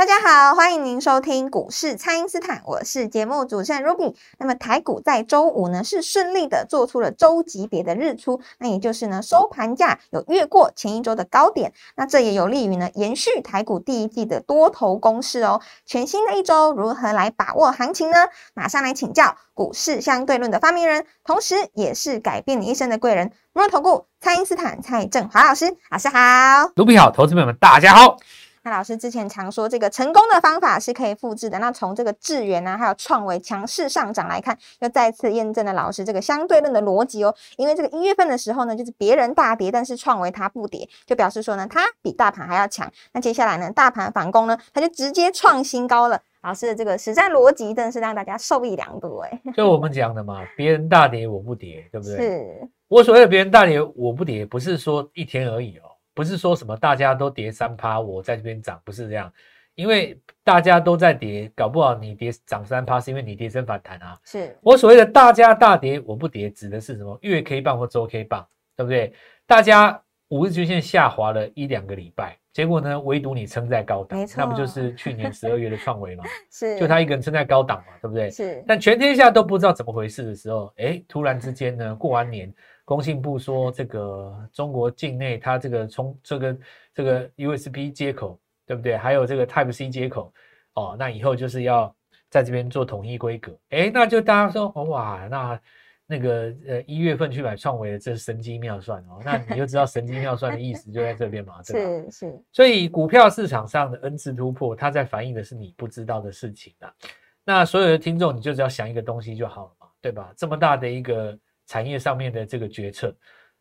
大家好，欢迎您收听股市蔡因斯坦，我是节目主持人 Ruby。那么台股在周五呢是顺利的做出了周级别的日出，那也就是呢收盘价有越过前一周的高点，那这也有利于呢延续台股第一季的多头攻势哦。全新的一周如何来把握行情呢？马上来请教股市相对论的发明人，同时也是改变你一生的贵人——摩投顾蔡因斯坦蔡振华老师。老师好，Ruby 好，投资朋友们大家好。那老师之前常说，这个成功的方法是可以复制的。那从这个智源啊，还有创维强势上涨来看，又再次验证了老师这个相对论的逻辑哦。因为这个一月份的时候呢，就是别人大跌，但是创维它不跌，就表示说呢，它比大盘还要强。那接下来呢，大盘反攻呢，它就直接创新高了。老师的这个实战逻辑真的是让大家受益良多哎。就我们讲的嘛，别人大跌我不跌，对不对？是。我所谓的别人大跌我不跌，不是说一天而已哦。不是说什么大家都跌三趴，我在这边涨，不是这样，因为大家都在跌，搞不好你跌涨三趴，是因为你跌升反弹啊。是我所谓的大家大跌我不跌，指的是什么？月 K 棒或周 K 棒，对不对？大家五日均线下滑了一两个礼拜，结果呢，唯独你撑在高档，那不就是去年十二月的创维吗？是，就他一个人撑在高档嘛，对不对？是。但全天下都不知道怎么回事的时候，哎，突然之间呢，过完年。工信部说，这个中国境内它这个充这个这个 USB 接口，对不对？还有这个 Type C 接口，哦，那以后就是要在这边做统一规格。哎，那就大家说，哇，那那个呃一月份去买创维的，这是神机妙算哦。那你就知道神机妙算的意思就在这边嘛，对吧？是是。所以股票市场上的 N 次突破，它在反映的是你不知道的事情啊。那所有的听众，你就只要想一个东西就好了嘛，对吧？这么大的一个。产业上面的这个决策，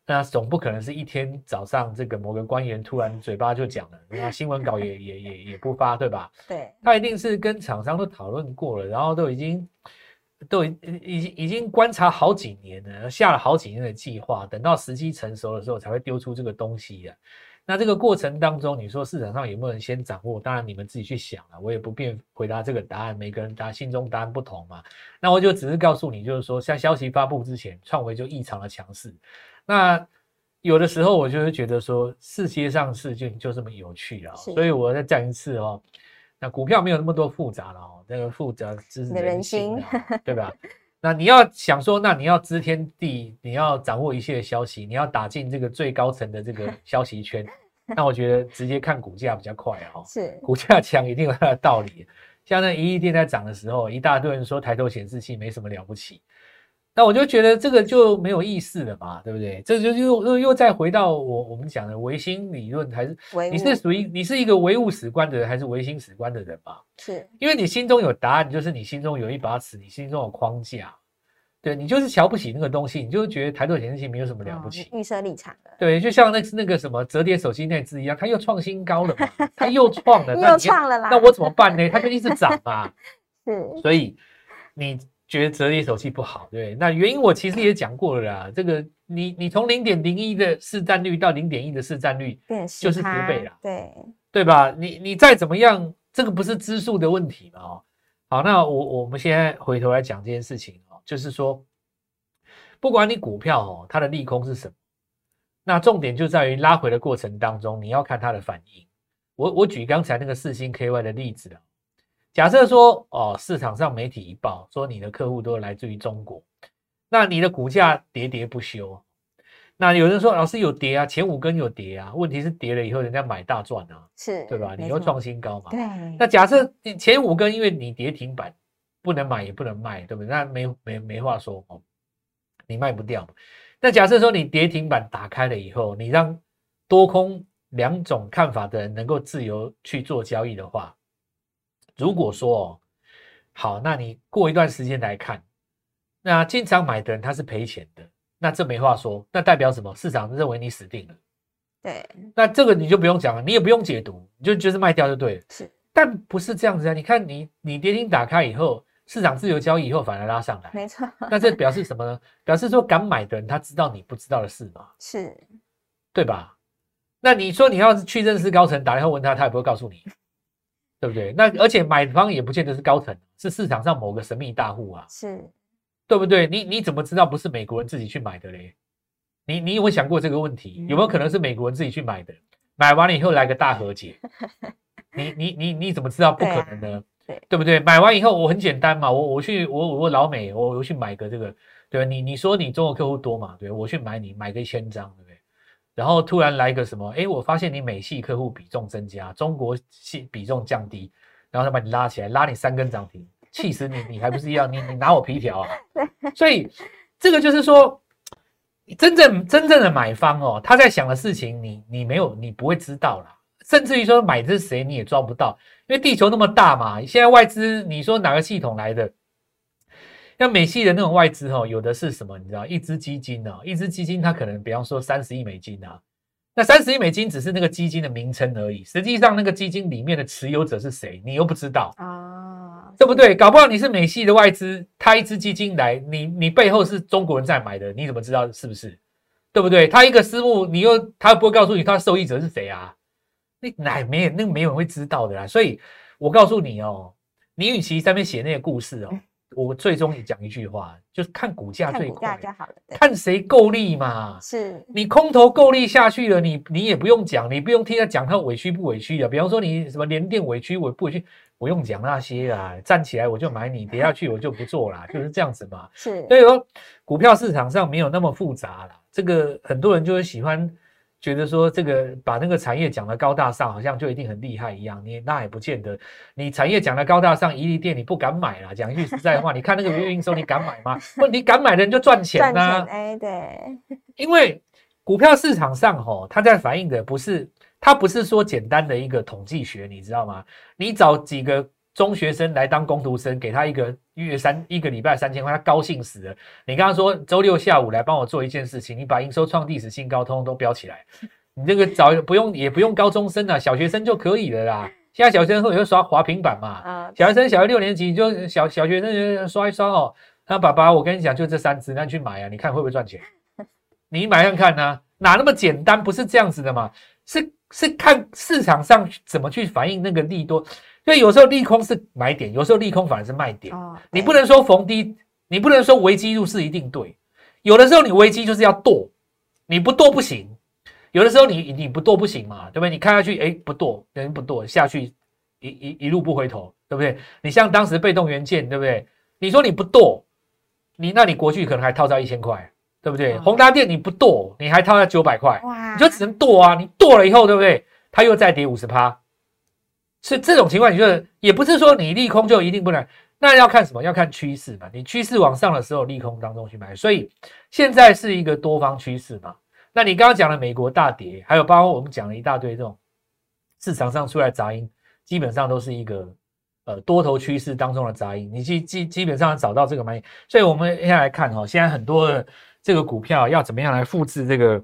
那总不可能是一天早上这个某个官员突然嘴巴就讲了，那新闻稿也也也也不发，对吧？对，他一定是跟厂商都讨论过了，然后都已经都已已经已经观察好几年了，下了好几年的计划，等到时机成熟的时候才会丢出这个东西呀。那这个过程当中，你说市场上有没有人先掌握？当然你们自己去想了，我也不便回答这个答案。每个人答心中答案不同嘛。那我就只是告诉你，就是说，像消息发布之前，创维就异常的强势。那有的时候我就会觉得说，世界上事情就这么有趣啊。所以我再讲一次哦，那股票没有那么多复杂了哦，那个复杂只是人心，对吧？那你要想说，那你要知天地，你要掌握一切消息，你要打进这个最高层的这个 消息圈，那我觉得直接看股价比较快啊。是，股价强一定有它的道理。像那一亿电在涨的时候，一大堆人说抬头显示器没什么了不起。那我就觉得这个就没有意思了嘛，对不对？这就又又又再回到我我们讲的唯心理论，还是你是属于你是一个唯物史观的人，还是唯心史观的人嘛？是，因为你心中有答案，就是你心中有一把尺，你心中有框架，对你就是瞧不起那个东西，你就觉得抬头显示器没有什么了不起。预设立场的，对，就像那那个什么折叠手机那只一样，它又创新高了嘛，它又创了，又创了啦，那我怎么办呢？它就一直涨嘛。是，所以你。觉得折叠手机不好，对那原因我其实也讲过了啦。这个你你从零点零一的市占率到零点一的市占率，就是十倍啦，对对吧？你你再怎么样，这个不是支数的问题嘛？哦，好，那我我们现在回头来讲这件事情哦，就是说，不管你股票哦，它的利空是什么，那重点就在于拉回的过程当中，你要看它的反应。我我举刚才那个四星 KY 的例子了。假设说哦，市场上媒体一报说你的客户都来自于中国，那你的股价喋喋不休。那有人说老师有跌啊，前五根有跌啊，问题是跌了以后人家买大赚啊，是对吧？你又创新高嘛。对。那假设你前五根因为你跌停板，不能买也不能卖，对不对？那没没没话说哦，你卖不掉。那假设说你跌停板打开了以后，你让多空两种看法的人能够自由去做交易的话。如果说好，那你过一段时间来看，那经常买的人他是赔钱的，那这没话说，那代表什么？市场认为你死定了。对，那这个你就不用讲了，你也不用解读，你就就是卖掉就对了。是，但不是这样子啊！你看你你跌停打开以后，市场自由交易以后反而拉上来，没错，那这表示什么呢？表示说敢买的人他知道你不知道的事嘛，是对吧？那你说你要是去认识高层，打电话问他，他也不会告诉你，对不对？那而且买方也不见得是高层，是市场上某个神秘大户啊，是，对不对？你你怎么知道不是美国人自己去买的嘞？你你有没有想过这个问题？有没有可能是美国人自己去买的？买完了以后来个大和解，你你你你怎么知道不可能呢？对对不对？买完以后我很简单嘛，我我去我我老美我我去买个这个，对吧？你你说你中国客户多嘛？对，我去买你买个一千张？然后突然来个什么？哎，我发现你美系客户比重增加，中国系比重降低，然后他把你拉起来，拉你三根涨停，气死你！你还不是一样？你你拿我皮条啊？所以这个就是说，真正真正的买方哦，他在想的事情，你你没有，你不会知道啦。甚至于说买的是谁，你也抓不到，因为地球那么大嘛。现在外资，你说哪个系统来的？像美系的那种外资哦，有的是什么？你知道，一支基金呢？一支基金它可能，比方说三十亿美金啊，那三十亿美金只是那个基金的名称而已，实际上那个基金里面的持有者是谁，你又不知道啊，对不对？搞不好你是美系的外资，他一支基金来，你你背后是中国人在买的，你怎么知道是不是？对不对？他一个私募，你又他不会告诉你他受益者是谁啊？那哪没有那个没有人会知道的啦。所以我告诉你哦，你与其上面写那些故事哦。我最终也讲一句话，就是看股价最快，就好了。看谁够力嘛。是你空头够力下去了，你你也不用讲，你不用听他讲他委屈不委屈啊。比方说你什么连电委屈委不委屈，不用讲那些啊。站起来我就买你，跌下去我就不做啦，就是这样子嘛。是，所以说股票市场上没有那么复杂了。这个很多人就会喜欢。觉得说这个把那个产业讲的高大上，好像就一定很厉害一样，你那也不见得。你产业讲的高大上，一利店你不敢买啦。讲一句实在话，你看那个月营收，你敢买吗？问你敢买的人就赚钱呐。哎，对。因为股票市场上吼，它在反映的不是，它不是说简单的一个统计学，你知道吗？你找几个。中学生来当工读生，给他一个月三一个礼拜三千块，他高兴死了。你刚刚说周六下午来帮我做一件事情，你把营收创历史新高，通通都标起来。你这个早不用也不用高中生啊，小学生就可以了啦。现在小学生会刷滑平板嘛？啊小学生小学六年级就小小学生就刷一刷哦。那爸爸，我跟你讲，就这三只，那你去买啊，你看会不会赚钱？你买看看呢？哪那么简单？不是这样子的嘛？是是看市场上怎么去反映那个利多。所以有时候利空是买点，有时候利空反而是卖点。你不能说逢低，你不能说危机入市一定对。有的时候你危机就是要剁，你不剁不行。有的时候你你不剁不行嘛，对不对？你看下去，哎，不剁，人不剁下去，一一一路不回头，对不对？你像当时被动元件，对不对？你说你不剁，你那你国巨可能还套在一千块，对不对？宏达电你不剁，你还套在九百块，你就只能剁啊！你剁了以后，对不对？它又再跌五十趴。是这种情况，你就是也不是说你利空就一定不能，那要看什么？要看趋势嘛。你趋势往上的时候，利空当中去买。所以现在是一个多方趋势嘛。那你刚刚讲的美国大跌，还有包括我们讲了一大堆这种市场上出来杂音，基本上都是一个呃多头趋势当中的杂音。你基基基本上找到这个买所以我们现在来看哈，现在很多的这个股票要怎么样来复制这个？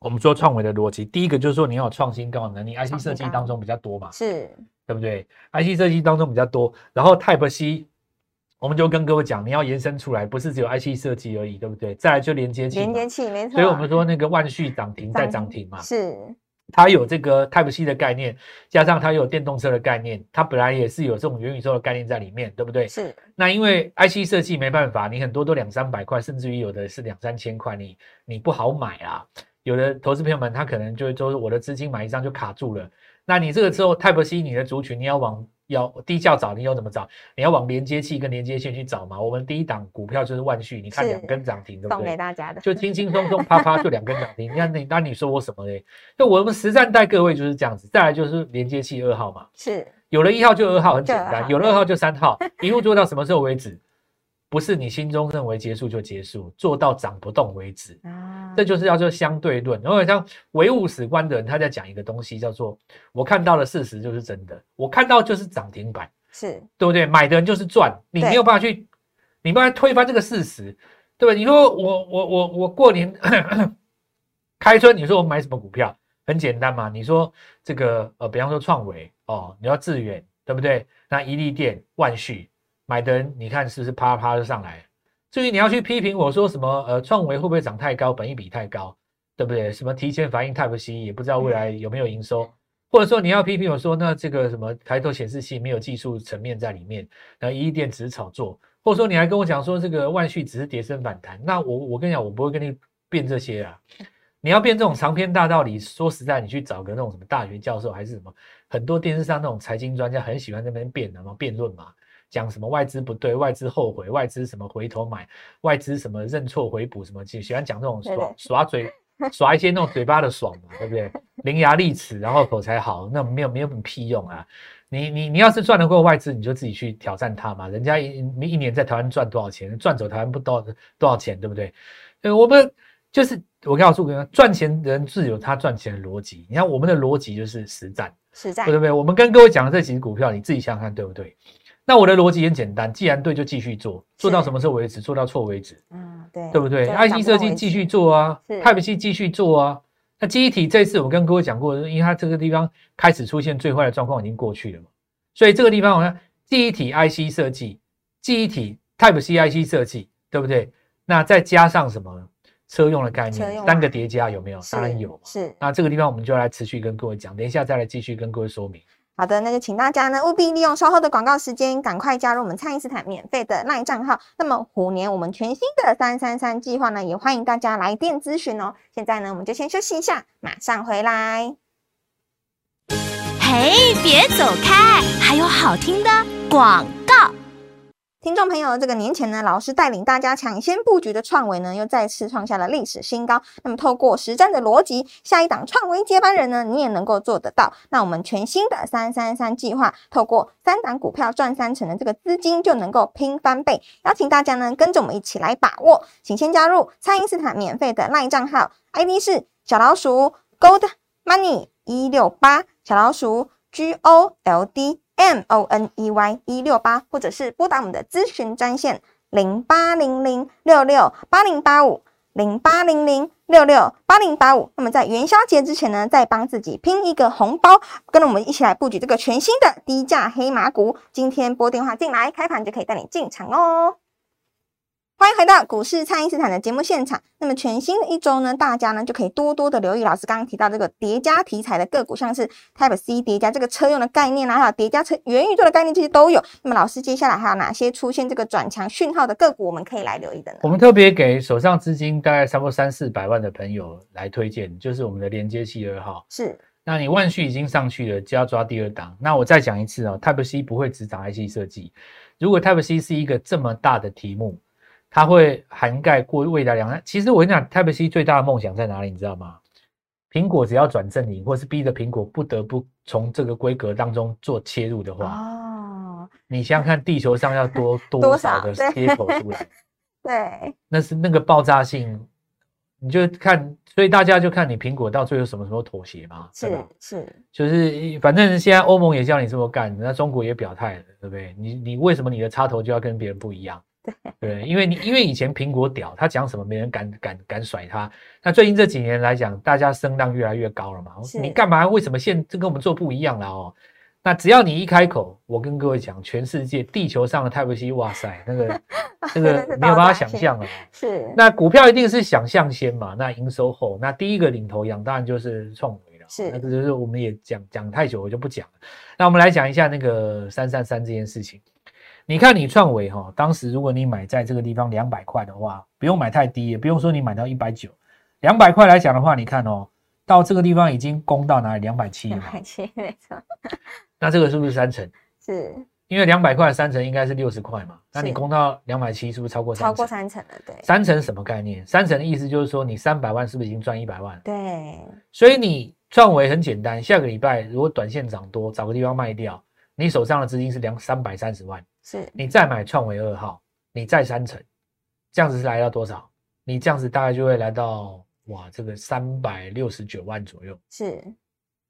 我们说创维的逻辑，第一个就是说你要有创新高能力，IC 设计当中比较多嘛，是对不对？IC 设计当中比较多，然后 Type C，我们就跟各位讲，你要延伸出来，不是只有 IC 设计而已，对不对？再来就连接器，连接器没错。所以我们说那个万续涨停再涨停嘛，是它有这个 Type C 的概念，加上它有电动车的概念，它本来也是有这种元宇宙的概念在里面，对不对？是。那因为 IC 设计没办法，你很多都两三百块，甚至于有的是两三千块，你你不好买啊。有的投资朋友们，他可能就说我的资金买一张就卡住了。那你这个时候 Type C 你的族群，你要往要低价找，你要怎么找？你要往连接器跟连接线去找嘛。我们第一档股票就是万旭，你看两根涨停，对不对？送给大家的，就轻轻松松啪啪就两根涨停。你看你那你说我什么嘞？就我们实战带各位就是这样子。再来就是连接器二号嘛，是有了一号就二号，很简单；有了二号就三号，一路做到什么时候为止？不是你心中认为结束就结束，做到涨不动为止啊！这就是叫做相对论。然后像唯物史观的人，他在讲一个东西，叫做我看到的事实就是真的，我看到就是涨停板，是对不对？买的人就是赚，你没有办法去，你没办法推翻这个事实，对吧？你说我我我我过年 开春，你说我买什么股票？很简单嘛。你说这个呃，比方说创维哦，你要致远，对不对？那一利电、万旭买的人，你看是不是啪啪就上来？至于你要去批评我说什么呃，创维会不会涨太高，本益比太高，对不对？什么提前反应 Type C，也不知道未来有没有营收。或者说你要批评我说，那这个什么抬头显示器没有技术层面在里面，那一电只是炒作，或者说你还跟我讲说这个万旭只是跌升反弹，那我我跟你讲，我不会跟你辩这些啊。你要辩这种长篇大道理，说实在，你去找个那种什么大学教授还是什么，很多电视上那种财经专家很喜欢那边辩的嘛，辩论嘛，讲什么外资不对，外资后悔，外资什么回头买，外资什么认错回补什么，喜喜欢讲这种耍耍嘴。耍一些那种嘴巴的爽嘛，对不对？伶牙俐齿，然后口才好，那没有没有什么屁用啊！你你你要是赚得过外资，你就自己去挑战他嘛。人家一一年在台湾赚多少钱，赚走台湾不多多少钱，对不对？呃，我们就是我告诉各位，赚钱人自有他赚钱的逻辑。你看我们的逻辑就是实战，实战对不对？我们跟各位讲的这几只股票，你自己想想看对不对？那我的逻辑很简单，既然对就继续做，做到什么时候为止？做到错为止。嗯，对，对不对？IC 设计继续做啊，Type C 继续做啊。那记忆体这次我跟各位讲过，因为它这个地方开始出现最坏的状况已经过去了嘛，所以这个地方我看记忆体 IC 设计、记忆体 Type C IC 设计，对不对？那再加上什么车用的概念，三个叠加有没有？当然有。是。那这个地方我们就来持续跟各位讲，等一下再来继续跟各位说明。好的，那就请大家呢务必利用稍后的广告时间，赶快加入我们蔡因斯坦免费的赖账号。那么虎年我们全新的三三三计划呢，也欢迎大家来电咨询哦。现在呢，我们就先休息一下，马上回来。嘿，别走开，还有好听的广告。听众朋友，这个年前呢，老师带领大家抢先布局的创维呢，又再次创下了历史新高。那么，透过实战的逻辑，下一档创维接班人呢，你也能够做得到。那我们全新的三三三计划，透过三档股票赚三成的这个资金，就能够拼翻倍。邀请大家呢，跟着我们一起来把握。请先加入蔡因斯坦免费的 LINE 账号，ID 是小老鼠 Gold Money 一六八，小老鼠 G O L D。M O N E Y 一六八，或者是拨打我们的咨询专线零八零零六六八零八五零八零零六六八零八五。那么在元宵节之前呢，再帮自己拼一个红包，跟着我们一起来布局这个全新的低价黑马股。今天拨电话进来，开盘就可以带你进场哦。欢迎回到股市，蔡因斯坦的节目现场。那么全新的一周呢，大家呢就可以多多的留意老师刚刚提到这个叠加题材的个股，像是 Type C 叠加这个车用的概念啊，还有叠加车元宇宙的概念，这些都有。那么老师接下来还有哪些出现这个转强讯号的个股，我们可以来留意的呢？我们特别给手上资金大概差不多三四百万的朋友来推荐，就是我们的连接器二号。是，那你万续已经上去了，就要抓第二档。那我再讲一次哦，Type C 不会只涨 IC 设计。如果 Type C 是一个这么大的题目。它会涵盖过未来两其实我跟你讲，Type C 最大的梦想在哪里？你知道吗？苹果只要转阵营，或是逼着苹果不得不从这个规格当中做切入的话，哦，你想想看，地球上要多 多少的接口出来？对，那是那个爆炸性，你就看，所以大家就看你苹果到最后什么时候妥协嘛？是是，就是反正现在欧盟也叫你这么干，那中国也表态了，对不对？你你为什么你的插头就要跟别人不一样？对，因为你因为以前苹果屌，他讲什么没人敢敢敢甩他。那最近这几年来讲，大家声浪越来越高了嘛。你干嘛？为什么现这跟我们做不一样了哦？那只要你一开口，我跟各位讲，全世界地球上的 Type C，哇塞，那个 那个没有办法想象了。是。那股票一定是想象先嘛？那营收后，那第一个领头羊当然就是创维了。是。那这就是我们也讲讲太久，我就不讲了。那我们来讲一下那个三三三这件事情。你看，你创维哈，当时如果你买在这个地方两百块的话，不用买太低，也不用说你买到一百九，两百块来讲的话，你看哦，到这个地方已经攻到哪里？两百七两百七，没错。那这个是不是三成？是，因为两百块三成应该是六十块嘛，那你攻到两百七，是不是超过超过三成了？对。三成什么概念？三成的意思就是说，你三百万是不是已经赚一百万？对。所以你创维很简单，下个礼拜如果短线涨多，找个地方卖掉，你手上的资金是两三百三十万。是你再买创维二号，你再三成，这样子是来到多少？你这样子大概就会来到哇，这个三百六十九万左右，是，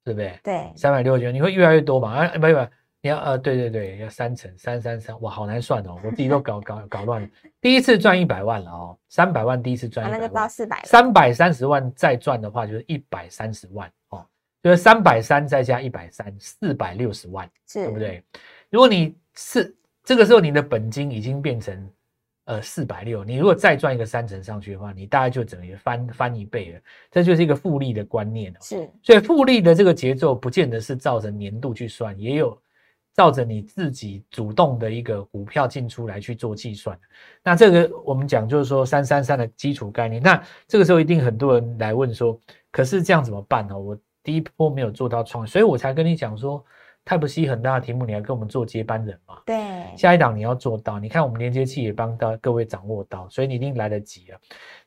对不对？对，三百六十九，你会越来越多嘛？啊，不不，你要呃，对对对，要三成三三三，哇，好难算哦，我自己都搞搞搞乱了。第一次赚一百万了哦，三百万第一次赚啊，一百万，那就到四百了。三百三十万再赚的话就是一百三十万哦，就是三百三再加一百三，四百六十万，是，对不？对？如果你是这个时候你的本金已经变成呃四百六，你如果再赚一个三成上去的话，你大概就等于翻翻一倍了，这就是一个复利的观念哦。是，所以复利的这个节奏，不见得是照着年度去算，也有照着你自己主动的一个股票进出来去做计算。那这个我们讲就是说三三三的基础概念。那这个时候一定很多人来问说，可是这样怎么办呢？我第一波没有做到创，所以我才跟你讲说，Type C 很大的题目，你要跟我们做接班人嘛。对，下一档你要做到，你看我们连接器也帮到各位掌握到，所以你一定来得及了。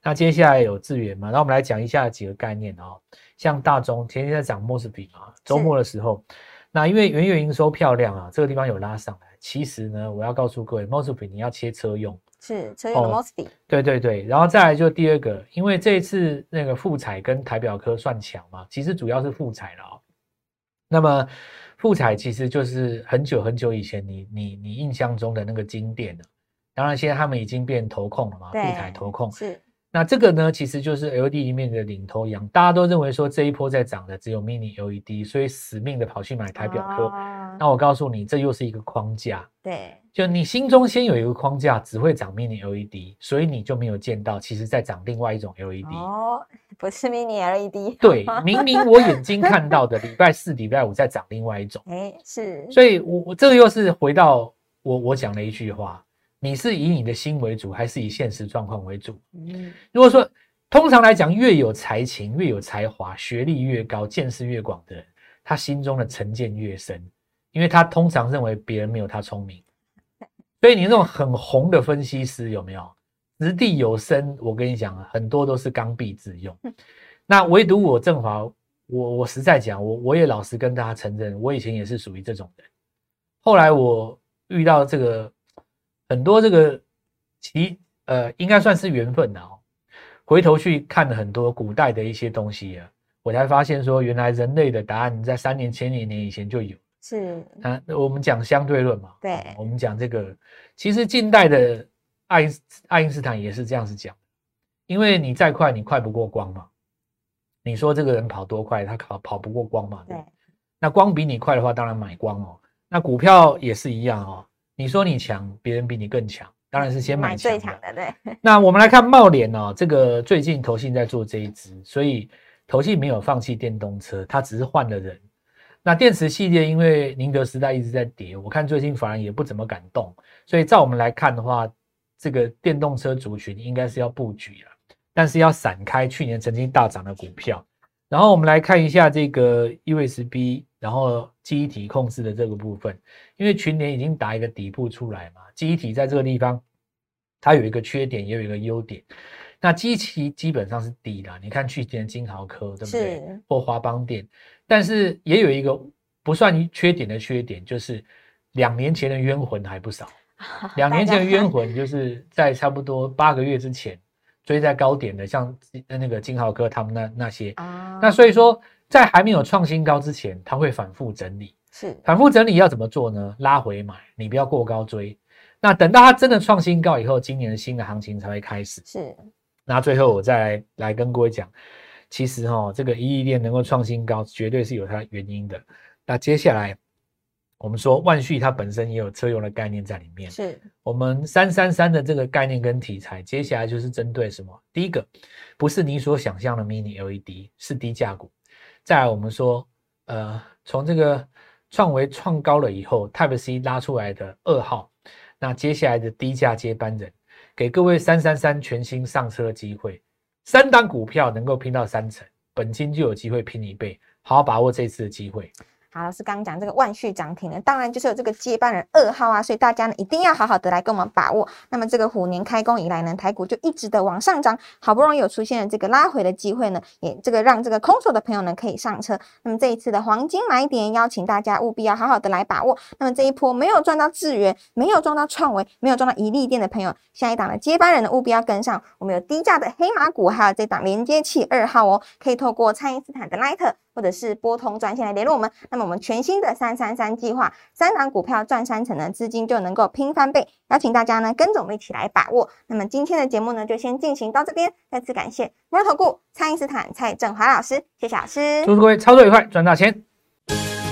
那接下来有资源嘛？那我们来讲一下几个概念哦，像大中前天在涨 m o s b 嘛，周末的时候，那因为元月营收漂亮啊，这个地方有拉上来。其实呢，我要告诉各位 o s b 你要切车用，是车用的哦 Mosby，对对对，然后再来就第二个，因为这一次那个富彩跟台表科算强嘛，其实主要是富彩了哦。那么富彩其实就是很久很久以前你你你印象中的那个经典了，当然现在他们已经变投控了嘛，富对彩投控。是，那这个呢，其实就是 LED 里面的领头羊，大家都认为说这一波在涨的只有 Mini LED，所以死命的跑去买台表科。哦那我告诉你，这又是一个框架。对，就你心中先有一个框架，只会涨 mini LED，所以你就没有见到，其实在涨另外一种 LED。哦，不是 Mini LED，对，明明我眼睛看到的，礼拜四、礼拜五在涨另外一种，哎，是，所以我我这个又是回到我我讲的一句话：你是以你的心为主，还是以现实状况为主？嗯，如果说通常来讲，越有才情、越有才华、学历越高、见识越广的人，他心中的成见越深，因为他通常认为别人没有他聪明。所以你那种很红的分析师有没有？掷地有声，我跟你讲啊，很多都是刚愎自用。那唯独我振华，我我实在讲，我我也老实跟大家承认，我以前也是属于这种人。后来我遇到这个很多这个其呃，应该算是缘分的哦。回头去看了很多古代的一些东西啊，我才发现说，原来人类的答案在三年、千年年以前就有。是，啊，我们讲相对论嘛，对哦我们讲这个，其实近代的爱因斯爱因斯坦也是这样子讲，因为你再快，你快不过光嘛。你说这个人跑多快，他跑跑不过光嘛？对，那光比你快的话，当然买光哦。那股票也是一样哦。你说你强，别人比你更强，当然是先买最强的，对，那我们来看茂联哦，这个最近投信在做这一支，所以投信没有放弃电动车，它只是换了人。那电池系列因为宁德时代一直在跌，我看最近反而也不怎么敢动，所以照我们来看的话，这个电动车族群应该是要布局了，但是要闪开去年曾经大涨的股票。然后我们来看一下这个 USB，然后记忆体控制的这个部分，因为群联已经打一个底部出来嘛，记忆体在这个地方它有一个缺点，也有一个优点。那基期基本上是低的，你看去年金豪科对不对？或华邦电，但是也有一个不算缺点的缺点，就是两年前的冤魂还不少。两年前的冤魂就是在差不多八个月之前追在高点的，像那个金豪科他们那那些。啊，那所以说，在还没有创新高之前，它会反复整理。是反复整理要怎么做呢？拉回买，你不要过高追。那等到它真的创新高以后，今年的新的行情才会开始。是，那最后我再来来跟各位讲，其实哈、这个一亿店能够创新高，绝对是有它的原因的。那接下来我们说万旭它本身也有车用的概念在里面。是我们三三三的这个概念跟题材，接下来就是针对什么？第一个不是你所想象的 mini LED，是低价股。再来我们说，呃，从这个创维创高了以后，Type C 拉出来的二号，那接下来的低价接班人，给各位三三三全新上车机会，三档股票能够拼到三成，本金就有机会拼一倍，好好把握这次的机会。好，老师刚刚讲这个万续涨停呢，当然就是有这个接班人二号啊，所以大家呢一定要好好的来跟我们把握。那么这个虎年开工以来呢，台股就一直的往上涨，好不容易有出现了这个拉回的机会呢，也这个让这个空手的朋友呢可以上车。那么这一次的黄金买点，邀请大家务必要好好的来把握。那么这一波没有赚到智源，没有赚到创维，没有赚到一利店的朋友，下一档的接班人呢务必要跟上。我们有低价的黑马股，还有这档连接器二号哦，可以透过蔡因斯坦的 Light 或者是拨通专线来联络我们。那么我们全新的三三三计划，三档股票赚三成的，资金就能够拼翻倍，邀请大家呢跟着我们一起来把握。那么今天的节目呢就先进行到这边，再次感谢摩尔投顾蔡因斯坦蔡振华老师，谢谢老师。祝各位操作愉快，赚大钱。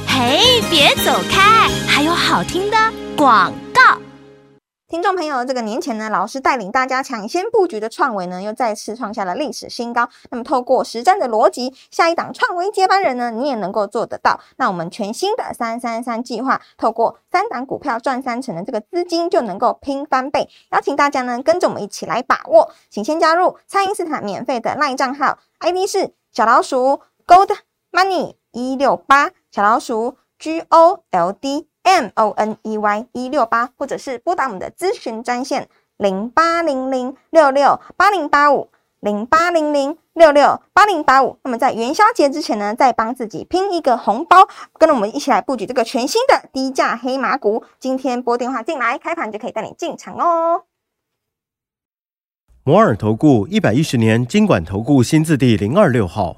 嘿，别走开，还有好听的广告。听众朋友，这个年前呢，老师带领大家抢先布局的创维呢，又再次创下了历史新高。那么，透过实战的逻辑，下一档创维接班人呢，你也能够做得到。那我们全新的三三三计划，透过三档股票赚三成的这个资金，就能够拼翻倍。邀请大家呢，跟着我们一起来把握。请先加入蔡因斯坦免费的 LINE 账号，ID 是小老鼠 Gold Money 一六八，小老鼠 G O L D。M O N E Y 一六八，或者是拨打我们的咨询专线零八零零六六八零八五零八零零六六八零八五。那么在元宵节之前呢，再帮自己拼一个红包，跟着我们一起来布局这个全新的低价黑马股。今天拨电话进来，开盘就可以带你进场哦。摩尔投顾一百一十年经管投顾新字第零二六号。